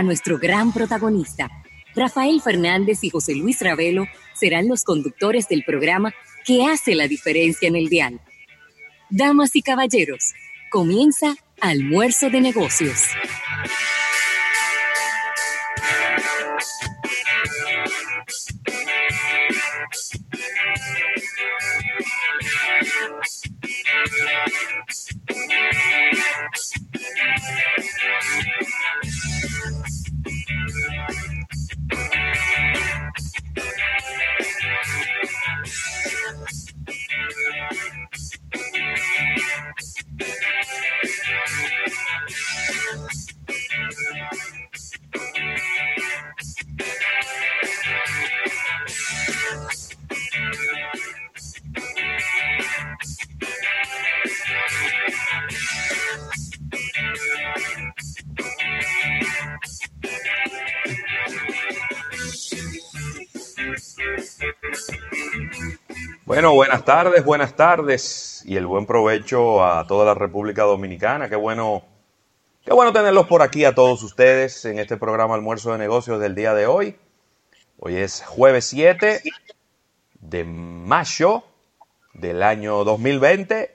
a nuestro gran protagonista. Rafael Fernández y José Luis Ravelo serán los conductores del programa que hace la diferencia en el dial. Damas y caballeros, comienza Almuerzo de Negocios. Bueno, buenas tardes, buenas tardes y el buen provecho a toda la República Dominicana. Qué bueno, qué bueno tenerlos por aquí a todos ustedes en este programa Almuerzo de Negocios del día de hoy. Hoy es jueves 7 de mayo del año 2020,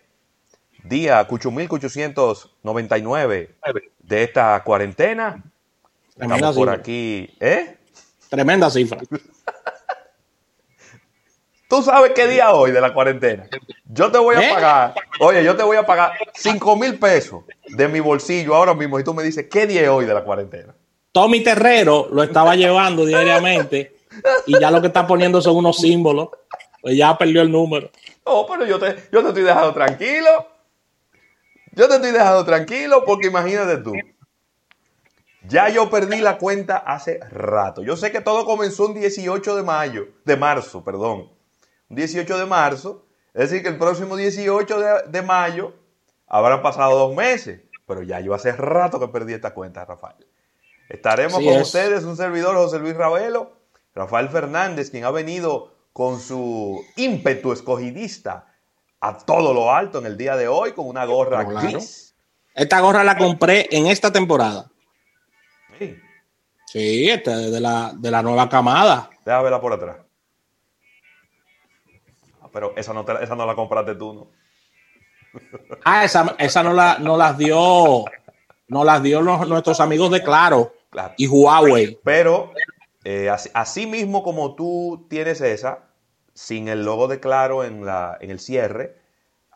día 8899 de esta cuarentena. Tremenda Estamos por cifra. aquí, ¿eh? Tremenda cifra. ¿Tú sabes qué día hoy de la cuarentena? Yo te voy a ¿Eh? pagar, oye, yo te voy a pagar 5 mil pesos de mi bolsillo ahora mismo y tú me dices, ¿qué día es hoy de la cuarentena? Tommy Terrero lo estaba llevando diariamente y ya lo que está poniendo son unos símbolos. Pues ya perdió el número. No, pero yo te, yo te estoy dejando tranquilo. Yo te estoy dejando tranquilo porque imagínate tú. Ya yo perdí la cuenta hace rato. Yo sé que todo comenzó un 18 de mayo, de marzo, perdón. Un 18 de marzo. Es decir, que el próximo 18 de, de mayo habrán pasado dos meses. Pero ya yo hace rato que perdí esta cuenta, Rafael. Estaremos Así con es. ustedes, un servidor José Luis Ravelo, Rafael Fernández, quien ha venido con su ímpetu escogidista a todo lo alto en el día de hoy, con una gorra claro. gris. Esta gorra la compré en esta temporada. Sí, Sí, esta es de la, de la nueva camada. déjame verla por atrás. Pero esa no, te- esa no la compraste tú, ¿no? Ah, esa, esa no, la, no las dio, no las dio los- nuestros amigos de Claro Claro. y Huawei. Pero, eh, así, así mismo como tú tienes esa, sin el logo de Claro en, la, en el cierre,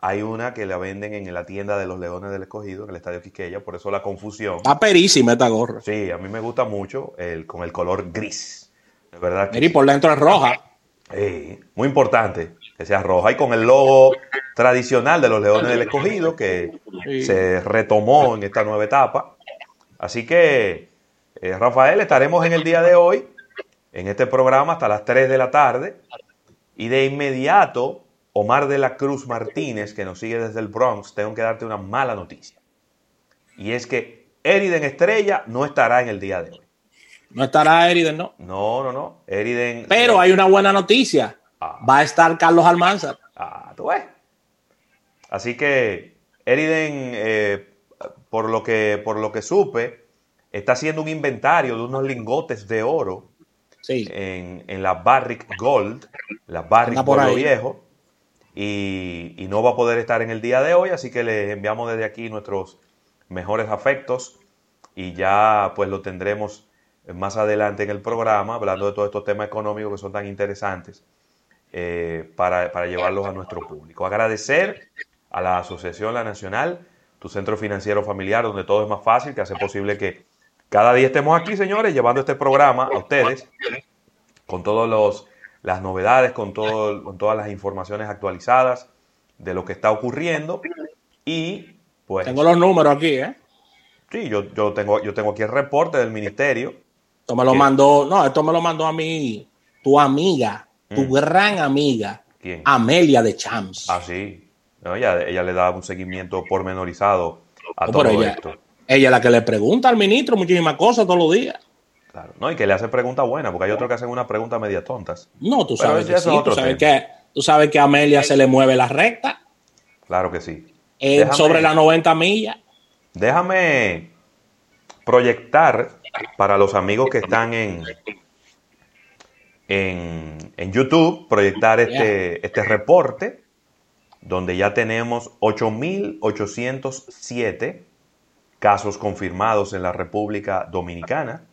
hay una que la venden en la tienda de los Leones del Escogido, en el Estadio Quisqueya, por eso la confusión. Está perísima esta gorra. Sí, a mí me gusta mucho el, con el color gris. De verdad que Mira, y por dentro es roja. Sí, muy importante que sea roja y con el logo tradicional de los Leones del Escogido que Sí. se retomó en esta nueva etapa. Así que, eh, Rafael, estaremos en el día de hoy en este programa hasta las 3 de la tarde y de inmediato, Omar de la Cruz Martínez, que nos sigue desde el Bronx, tengo que darte una mala noticia. Y es que Eriden Estrella no estará en el día de hoy. No estará Eriden, ¿no? No, no, no. Eriden. Pero hay una buena noticia. Ah. Va a estar Carlos Almanzar. Ah, tú ves. Así que Eriden, eh, por, lo que, por lo que supe, está haciendo un inventario de unos lingotes de oro Sí. en, en la Barrick Gold, la Barrick ahí. Viejo, y, y no va a poder estar en el día de hoy, así que le enviamos desde aquí nuestros mejores afectos y ya pues lo tendremos más adelante en el programa, hablando de todos estos temas económicos que son tan interesantes eh, para, para llevarlos a nuestro público. Agradecer a la Asociación La Nacional, tu centro financiero familiar, donde todo es más fácil, que hace posible que cada día estemos aquí, señores, llevando este programa a ustedes con todas las novedades, con, todo, con todas las informaciones actualizadas de lo que está ocurriendo. Y pues, Tengo los números aquí, ¿eh? sí, yo, yo, tengo, yo tengo aquí el reporte del ministerio. Esto me lo mandó, no, esto me lo mandó a mí, tu amiga, tu Mm. gran amiga, ¿Quién? Amelia de Champs. Ah, sí. No, ella, ella le da un seguimiento pormenorizado a No, todo ella, esto. ella es la que le pregunta al ministro muchísimas cosas todos los días. Claro. No, y que le hace preguntas buenas, porque hay otros que hacen una pregunta media tontas. No, tú Pero sabes que sí, tú sabes que, tú sabes que a Amelia se le mueve la recta Claro que sí. eh, Déjame- sobre las 90 millas. Déjame proyectar para los amigos que están en, en, en YouTube, proyectar este, este reporte, donde ya tenemos 8.807 casos confirmados en la República Dominicana.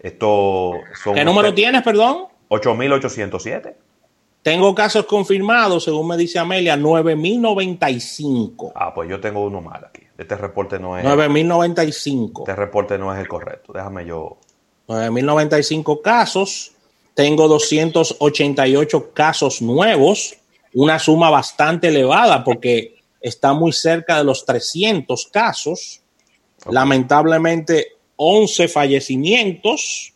Esto son ¿Qué número tienes, perdón? 8.807. Tengo casos confirmados, según me dice Amelia, 9.095. Ah, pues yo tengo uno mal aquí. Este reporte no es. 9.095. Este reporte no es el correcto. Déjame yo. 9.095 casos. Tengo 288 casos nuevos. Una suma bastante elevada porque está muy cerca de los 300 casos. Lamentablemente, 11 fallecimientos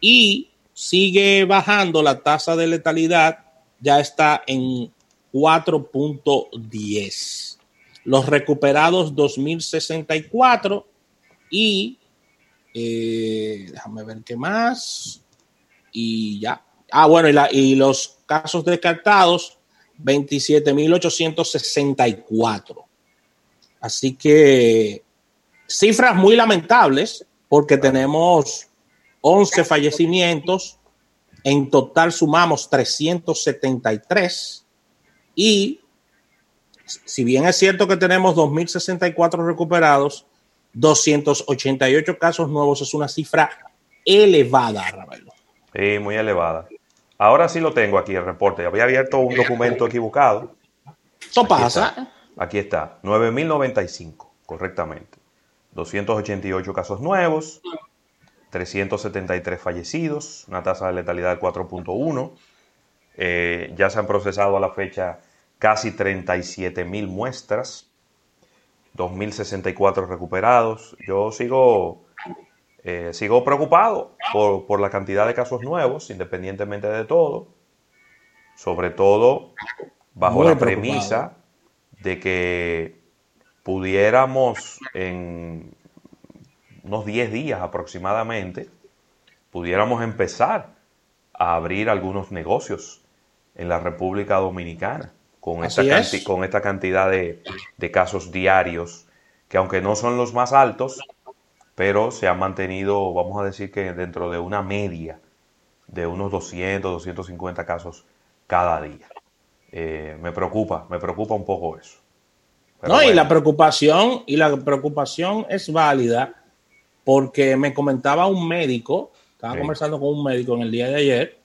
y sigue bajando la tasa de letalidad, ya está en 4.10. Los recuperados 2064 y eh, déjame ver qué más. Y ya. Ah, bueno, y, la- y los casos descartados 27.864. Así que cifras muy lamentables porque tenemos 11 fallecimientos, en total sumamos 373 y si bien es cierto que tenemos 2.064 recuperados, 288 casos nuevos es una cifra elevada, Ravelo. Sí, muy elevada. Ahora sí lo tengo aquí el reporte. Había abierto un documento equivocado. Eso Aquí pasa. está. Aquí está. 9.095, correctamente. 288 casos nuevos, 373 fallecidos, una tasa de letalidad de 4.1. Eh, ya se han procesado a la fecha casi 37 mil muestras, 2.064 recuperados. Yo sigo, eh, sigo preocupado por, por la cantidad de casos nuevos, independientemente de todo. Sobre todo bajo Muy la preocupado. premisa de que pudiéramos en unos 10 días aproximadamente, pudiéramos empezar a abrir algunos negocios en la República Dominicana con esta, es. con esta cantidad de, de casos diarios, que aunque no son los más altos, pero se han mantenido, vamos a decir que dentro de una media de unos 200, 250 casos cada día. Eh, me preocupa, me preocupa un poco eso. Pero no, y la preocupación, y la preocupación es válida porque me comentaba un médico, estaba Sí. conversando con un médico en el día de ayer,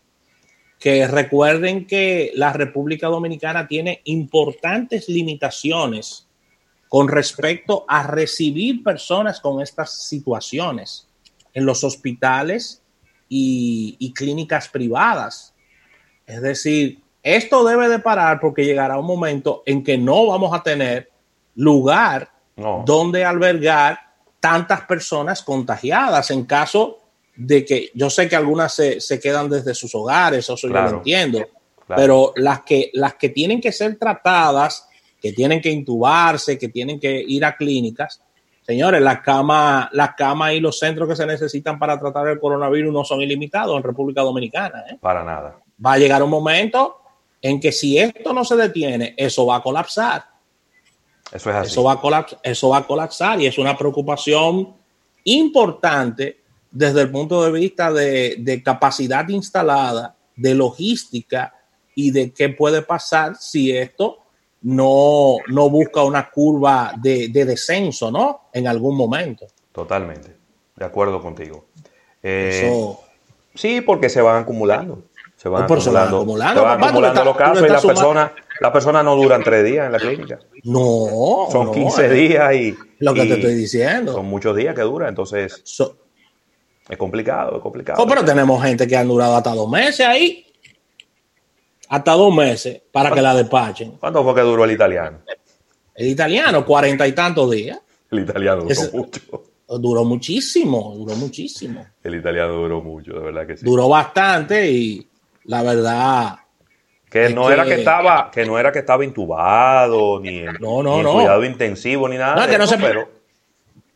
que recuerden que la República Dominicana tiene importantes limitaciones con respecto a recibir personas con estas situaciones en los hospitales y, y clínicas privadas. Es decir, esto debe de parar porque llegará un momento en que no vamos a tener lugar no, donde albergar tantas personas contagiadas en caso de que yo sé que algunas se, se quedan desde sus hogares, eso yo Claro. lo entiendo, claro. pero las que, las que tienen que ser tratadas, que tienen que intubarse, que tienen que ir a clínicas, señores, las camas la cama y los centros que se necesitan para tratar el coronavirus no son ilimitados en República Dominicana. ¿eh? para nada. Va a llegar un momento en que si esto no se detiene, eso va a colapsar. Eso es así. Eso va, a colapsar, eso va a colapsar y es una preocupación importante desde el punto de vista de, de capacidad instalada, de logística y de qué puede pasar si esto no, no busca una curva de, de descenso, ¿no? En algún momento. Totalmente. De acuerdo contigo. Eh, Eso, Sí, porque se van acumulando. Se van van acumulando, acumulando, se van acumulando los casos y las personas la persona no duran tres días en la clínica. no. Son no, 15 es días y, Lo que y te estoy diciendo. son muchos días que dura, entonces So- es complicado, es complicado. Oh, pero tenemos gente que han durado hasta dos meses ahí. Hasta dos meses para que la despachen. ¿Cuánto fue que duró el italiano? El italiano, cuarenta y tantos días. El italiano duró mucho. Duró muchísimo, duró muchísimo. El italiano duró mucho, de verdad que sí. Duró bastante y la verdad, Que Es no que- era que estaba, que no era que estaba intubado, ni en, No, no, ni en no. cuidado intensivo, ni nada. No, de que no se- pero,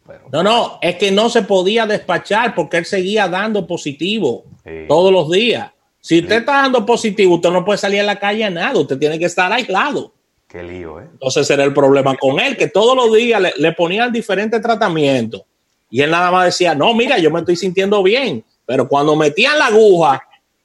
pero- no, no, es que no se podía despachar porque él seguía dando positivo Sí. todos los días. Si usted está dando positivo, usted no puede salir a la calle a nada, usted tiene que estar aislado. Qué lío, ¿eh? Entonces era el problema con él, que todos los días le, le ponían diferentes tratamientos Y él nada más decía, no, mira, yo me estoy sintiendo bien. Pero cuando metían la aguja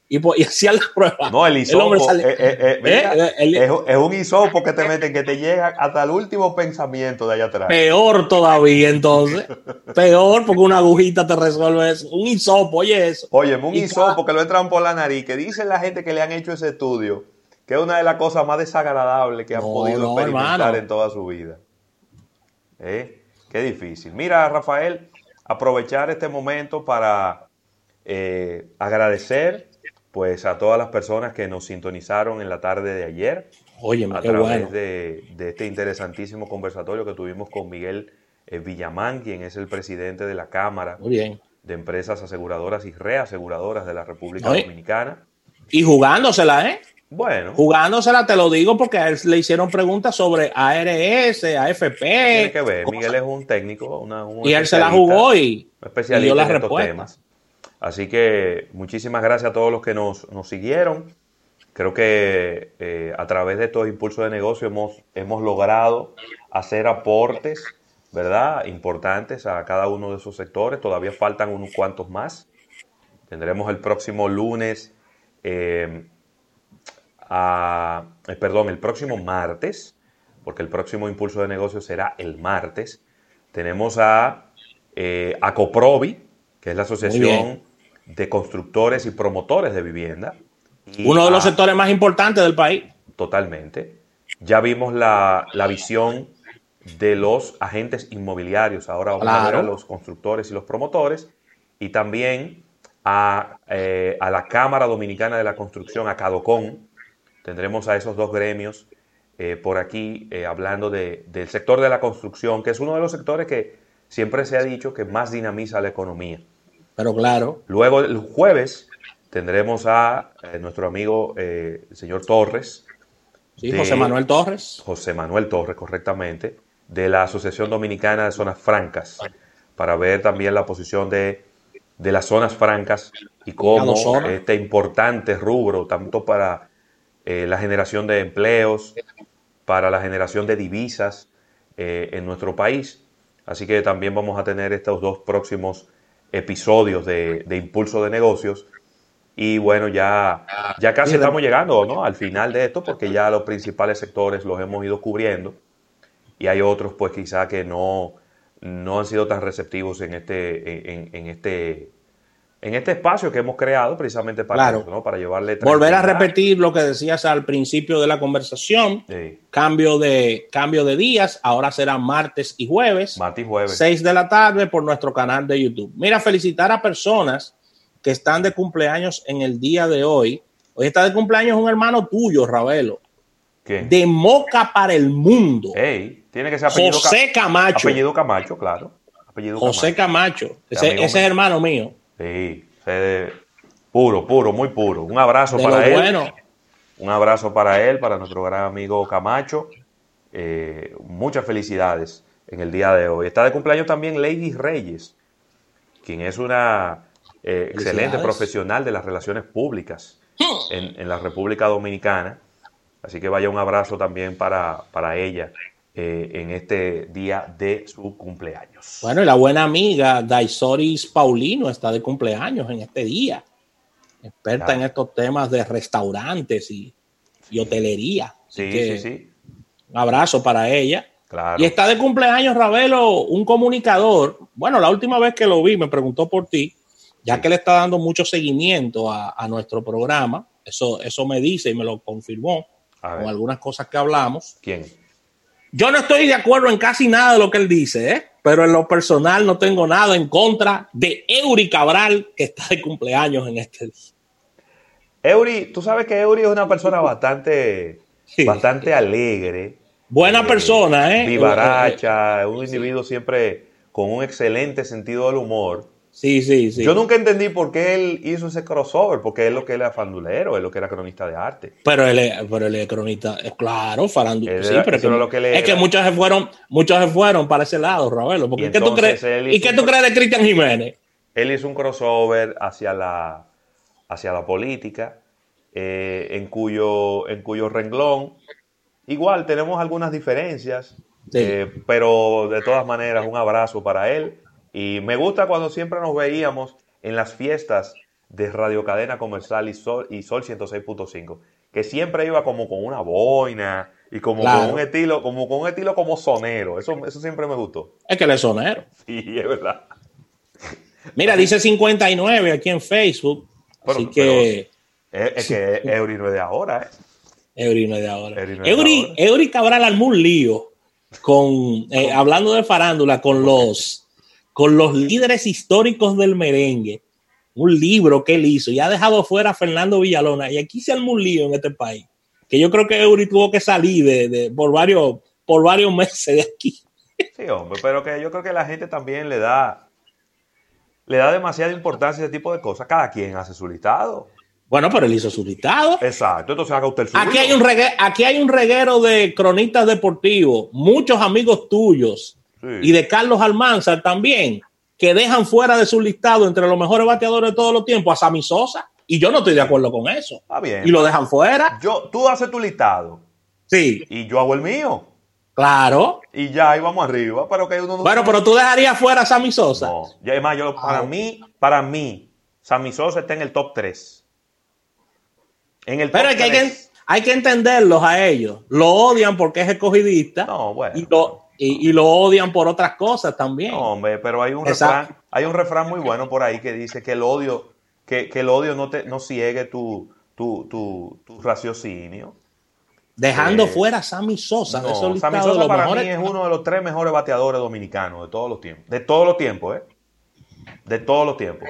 y, y hacían la prueba. No, el hisopo. El eh, eh, eh, es, un hisopo que te meten, que te llega hasta el último pensamiento de allá atrás. Peor todavía, entonces. Peor, porque una agujita te resuelve eso. Un hisopo, oye eso. Oye, un hisopo que lo entran por la nariz, que dice la gente que le han hecho ese estudio, que es una de las cosas más desagradables que han podido experimentar en toda su vida. ¿Eh? Qué difícil. Mira, Rafael, aprovechar este momento para eh, agradecer pues a todas las personas que nos sintonizaron en la tarde de ayer Oye, a través de, este interesantísimo conversatorio que tuvimos con Miguel eh, Villamán, quien es el presidente de la Cámara de Empresas Aseguradoras y Reaseguradoras de la República Dominicana. Y jugándosela, ¿eh? Bueno. Jugándosela, te lo digo porque a él le hicieron preguntas sobre ARS, AFP. Tiene que ver, Miguel es un técnico, una, y él se la jugó y, especialista en estos temas. Así que muchísimas gracias a todos los que nos, siguieron. Creo que eh, a través de estos impulsos de negocio hemos, hemos logrado hacer aportes, ¿verdad? Importantes a cada uno de esos sectores. Todavía faltan unos cuantos más. Tendremos el próximo lunes, eh, eh, perdón, el próximo martes, porque el próximo impulso de negocio será el martes. Tenemos a, a Coprovi, que es la asociación de constructores y promotores de vivienda. Uno de los sectores más importantes del país. Totalmente. Ya vimos la, visión de los agentes inmobiliarios. Ahora vamos a ver a los constructores y los promotores. Y también a, eh, la Cámara Dominicana de la Construcción, a CADOCON. Tendremos a esos dos gremios eh, por aquí eh, hablando del sector de la construcción, que es uno de los sectores que siempre se ha dicho que más dinamiza la economía. Pero claro. Luego el jueves tendremos a eh, nuestro amigo eh, el señor Torres. Sí, José Manuel Torres. José Manuel Torres, correctamente, de la Asociación Dominicana de Zonas Francas, para ver también la posición de, las zonas francas y cómo este importante rubro, tanto para eh, la generación de empleos, para la generación de divisas en nuestro país. Así que también vamos a tener estos dos próximos episodios de, Impulso de Negocios. Y bueno, ya, ya casi estamos llegando ¿no? al final de esto porque ya los principales sectores los hemos ido cubriendo y hay otros pues quizá que no, no han sido tan receptivos en este, en, este, en este espacio que hemos creado precisamente para eso, ¿no? para llevarle... Volver a repetir lo que decías al principio de la conversación, cambio, de, cambio de días, ahora será martes y jueves, martes y jueves, 6 de la tarde por nuestro canal de YouTube. Mira, felicitar a personas que están de cumpleaños en el día de hoy. Hoy está de cumpleaños un hermano tuyo, Ravelo. ¿Qué? De Moca para el mundo. tiene que ser apellido José Camacho. Apellido Camacho, claro. Apellido José Camacho. Ese, es hermano mío. Sí, puro, puro, muy puro. Un abrazo para él. Un abrazo para él, para nuestro gran amigo Camacho. Eh, muchas felicidades en el día de hoy. Está de cumpleaños también Lady Reyes, quien es una eh, excelente profesional de las relaciones públicas en, la República Dominicana. Así que vaya un abrazo también para, para ella eh, en este día de su cumpleaños. Bueno, y la buena amiga Daisoris Paulino está de cumpleaños en este día. Experta en estos temas de restaurantes y, hotelería. Sí, sí, sí. Un abrazo para ella. Claro. Y está de cumpleaños, Ravelo, un comunicador. Bueno, la última vez que lo vi me preguntó por ti, ya que le está dando mucho seguimiento a, nuestro programa. Eso, eso me dice y me lo confirmó con algunas cosas que hablamos. ¿Quién? Yo no estoy de acuerdo en casi nada de lo que él dice, ¿eh? pero en lo personal no tengo nada en contra de Eury Cabral, que está de cumpleaños en este día. Eury, tú sabes que Eury es una persona bastante, bastante alegre. Buena eh, persona, ¿eh? Vivaracha, un individuo siempre con un excelente sentido del humor. Sí, sí, sí. Yo nunca entendí por qué él hizo ese crossover, porque es lo que él era fandulero, es lo que era cronista de arte. Pero él es, pero él es cronista, claro, farandulero. Sí, pero es que muchos se fueron, muchos se fueron para ese lado, Ravelo. Porque, ¿Y, ¿qué tú crees, ¿y qué tú crees de Cristian Jiménez? Él hizo un crossover hacia la, hacia la política, eh, en, cuyo, en cuyo renglón, igual tenemos algunas diferencias, eh, pero de todas maneras un abrazo para él Y me gusta cuando siempre nos veíamos en las fiestas de Radio Cadena Comercial y Sol, y Sol 106.5, que siempre iba como con una boina y como con un estilo, como con un estilo como sonero. Eso, eso siempre me gustó. Es que él es sonero. Sí, es verdad. Mira, dice 59 aquí en Facebook. así que. es, que Eury no es de ahora, ¿eh? Eury no es de ahora. Eury, Cabral armó un lío con, eh, hablando de farándula, con los, con los líderes históricos del merengue. Un libro que él hizo y ha dejado fuera a Fernando Villalona. Y aquí se armó un lío en este país. Que yo creo que Eury tuvo que salir de, por, varios, por varios meses de aquí. Sí, hombre, pero que yo creo que la gente también le da, le da demasiada importancia a ese tipo de cosas. Cada quien hace su listado. Bueno, pero él hizo su listado. Exacto, entonces haga usted el suyo. Aquí hay un, reguero, aquí hay un reguero de cronistas deportivos, muchos amigos tuyos y de Carlos Almanzar también, que dejan fuera de su listado entre los mejores bateadores de todos los tiempos a Sammy Sosa. Y yo no estoy de acuerdo con eso. Está bien. Y lo dejan fuera. Yo, tú haces tu listado. Sí. Y yo hago el mío. Claro. Y ya ahí vamos arriba. Pero que uno bueno, pero tú dejarías fuera a Sammy Sosa. No. Ya, además, yo, para ah. mí, para mí, Sammy Sosa está en el top 3. Pero hay que, hay que entenderlos a ellos. Lo odian porque es escogidista. Y lo, odian por otras cosas también. No, hombre, pero hay un, refrán, hay un refrán muy bueno por ahí que dice que el odio, que, el odio no te no ciegue tu, tu, raciocinio. Dejando eh, fuera a Sammy Sosa. No, Sammy Sosa para mí es uno de los tres mejores bateadores dominicanos de todos los tiempos. De todos los tiempos, ¿eh? De todos los tiempos.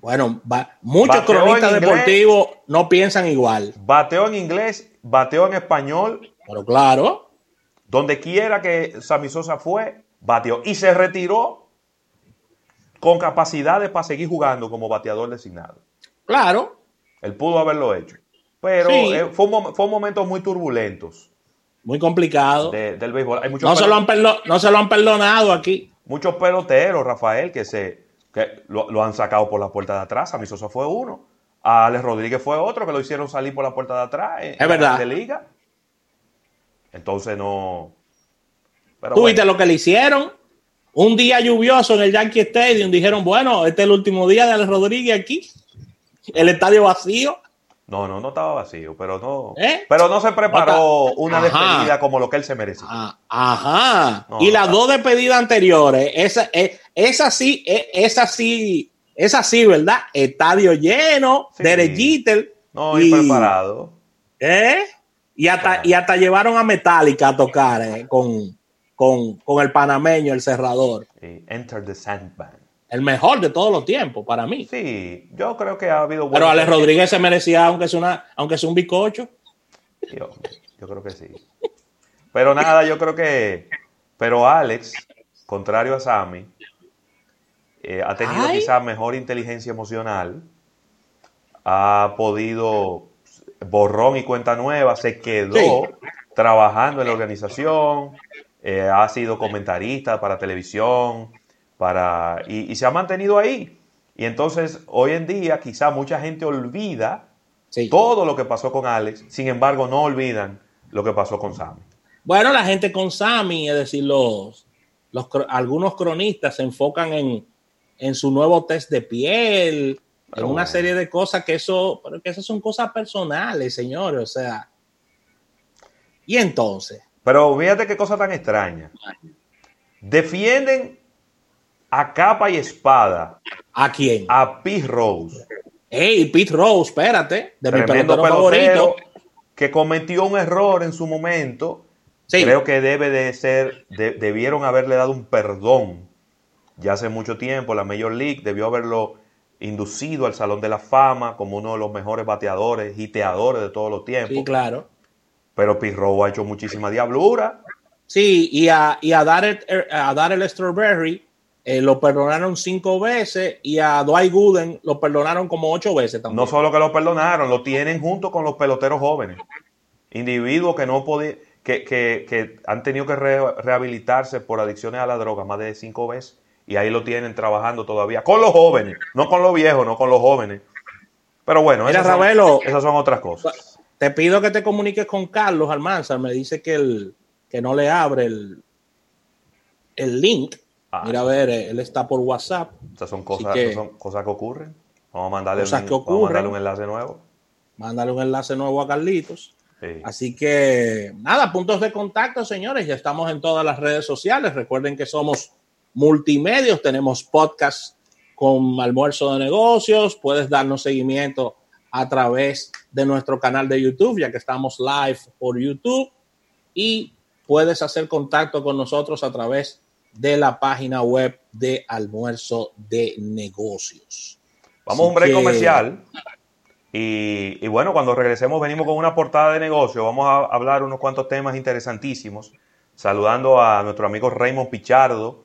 Bueno, muchos cronistas deportivos no piensan igual. Bateó en inglés, bateó en español. Pero claro. Donde quiera que Sammy Sosa fue, bateó. Y se retiró con capacidades para seguir jugando como bateador designado. Claro. Él pudo haberlo hecho. Pero eh, fue, un, momentos muy turbulentos. Muy complicado. del béisbol. no, se lo han no se lo han perdonado aquí. Muchos peloteros, Rafael, que se, que lo, han sacado por la puerta de atrás. A mi Sosa fue uno. A Alex Rodríguez fue otro que lo hicieron salir por la puerta de atrás. es verdad. De liga. Entonces no. Pero ¿Tú viste lo que le hicieron? Un día lluvioso en el Yankee Stadium dijeron, bueno, este es el último día de Alex Rodríguez aquí. El estadio vacío. No, no, no estaba vacío, pero no. ¿Eh? Pero no se preparó una despedida como lo que él se merecía. Ah, ajá. y las dos despedidas anteriores, esa, eh, esa sí, eh, esa sí, esa sí, ¿verdad? Estadio lleno, sí. No, y, preparado. ¿Eh? Y hasta, y hasta llevaron a Metallica a tocar con, con, con, el panameño, el cerrador. Enter the Sandman el mejor de todos los tiempos para mí. Sí, yo creo que ha habido. Pero Alex Rodríguez se merecía, aunque sea, una, aunque sea un bizcocho. Yo, yo creo que sí. Pero nada, yo creo que. Pero Alex, contrario a Sammy, eh, ha tenido quizás mejor inteligencia emocional. Ha podido borrón y cuenta nueva, se quedó trabajando en la organización, eh, ha sido comentarista para televisión, para, y, se ha mantenido ahí. Y entonces, hoy en día, quizá mucha gente olvida todo lo que pasó con Alex, sin embargo, no olvidan lo que pasó con Sammy. Bueno, la gente con Sammy, es decir, los, los algunos cronistas se enfocan en, en su nuevo test de piel, en una serie de cosas que eso, pero que esas son cosas personales, señores, o sea. Y entonces. Pero fíjate qué cosa tan extraña. Defienden a capa y espada. ¿A quién? A Pete Rose. Hey, Pete Rose, espérate, de mi pelotero, favorito. Que cometió un error en su momento. Creo que debe de ser, debieron haberle dado un perdón. Ya hace mucho tiempo la Major League debió haberlo inducido al Salón de la Fama como uno de los mejores bateadores, hiteadores de todos los tiempos. Sí, claro. Pero Rose ha hecho muchísima diablura. Sí, y a, y a dar el, a dar el Strawberry eh, lo perdonaron cinco veces y a Dwight Gooden lo perdonaron como ocho veces también. No solo que lo perdonaron, lo tienen junto con los peloteros jóvenes. Individuos que no podían, que, que, que, han tenido que rehabilitarse por adicciones a la droga más de cinco veces. Y ahí lo tienen trabajando todavía. Con los jóvenes, no con los viejos, no con los jóvenes. Pero bueno, esas, son, esas son otras cosas. Te pido que te comuniques con Carlos Almanza. Me dice que, el, que no le abre el, el link Mira, a ver, él está por WhatsApp. Estas son cosas que, son cosas que ocurren. Vamos a mandarle, cosas un, que ocurren. Vamos a mandarle un enlace nuevo. Mándale un enlace nuevo a Carlitos. Así que, nada, puntos de contacto, señores. Ya estamos en todas las redes sociales. Recuerden que somos multimedios. Tenemos podcast con almuerzo de negocios. Puedes darnos seguimiento a través de nuestro canal de YouTube, ya que estamos live por YouTube. Y puedes hacer contacto con nosotros a través de la página web de almuerzo de negocios. Vamos a un break comercial. Y, bueno, cuando regresemos venimos con una portada de negocio. Vamos a hablar unos cuantos temas interesantísimos. Saludando a nuestro amigo Raymond Pichardo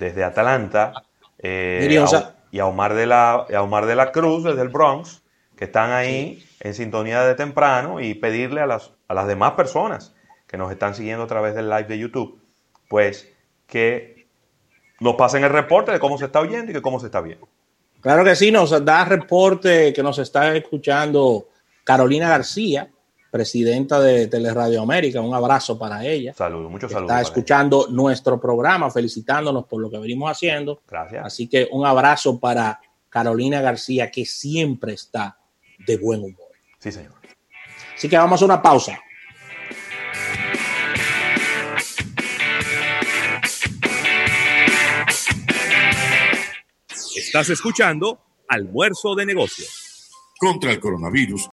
desde Atlanta. Eh, y a Omar, de la, a Omar de la Cruz desde el Bronx, que están ahí en sintonía de temprano y pedirle a las, a las demás personas que nos están siguiendo a través del live de YouTube, pues que nos pasen el reporte de cómo se está oyendo y de cómo se está viendo. Claro que sí, nos da reporte que nos está escuchando Carolina García, presidenta de Teleradio América. Un abrazo para ella. Saludos, muchos saludos. Está escuchando nuestro programa, felicitándonos por lo que venimos haciendo. Gracias. Así que un abrazo para Carolina García, que siempre está de buen humor. Sí, señor. Así que vamos a una pausa. Estás escuchando Almuerzo de Negocios. Contra el coronavirus,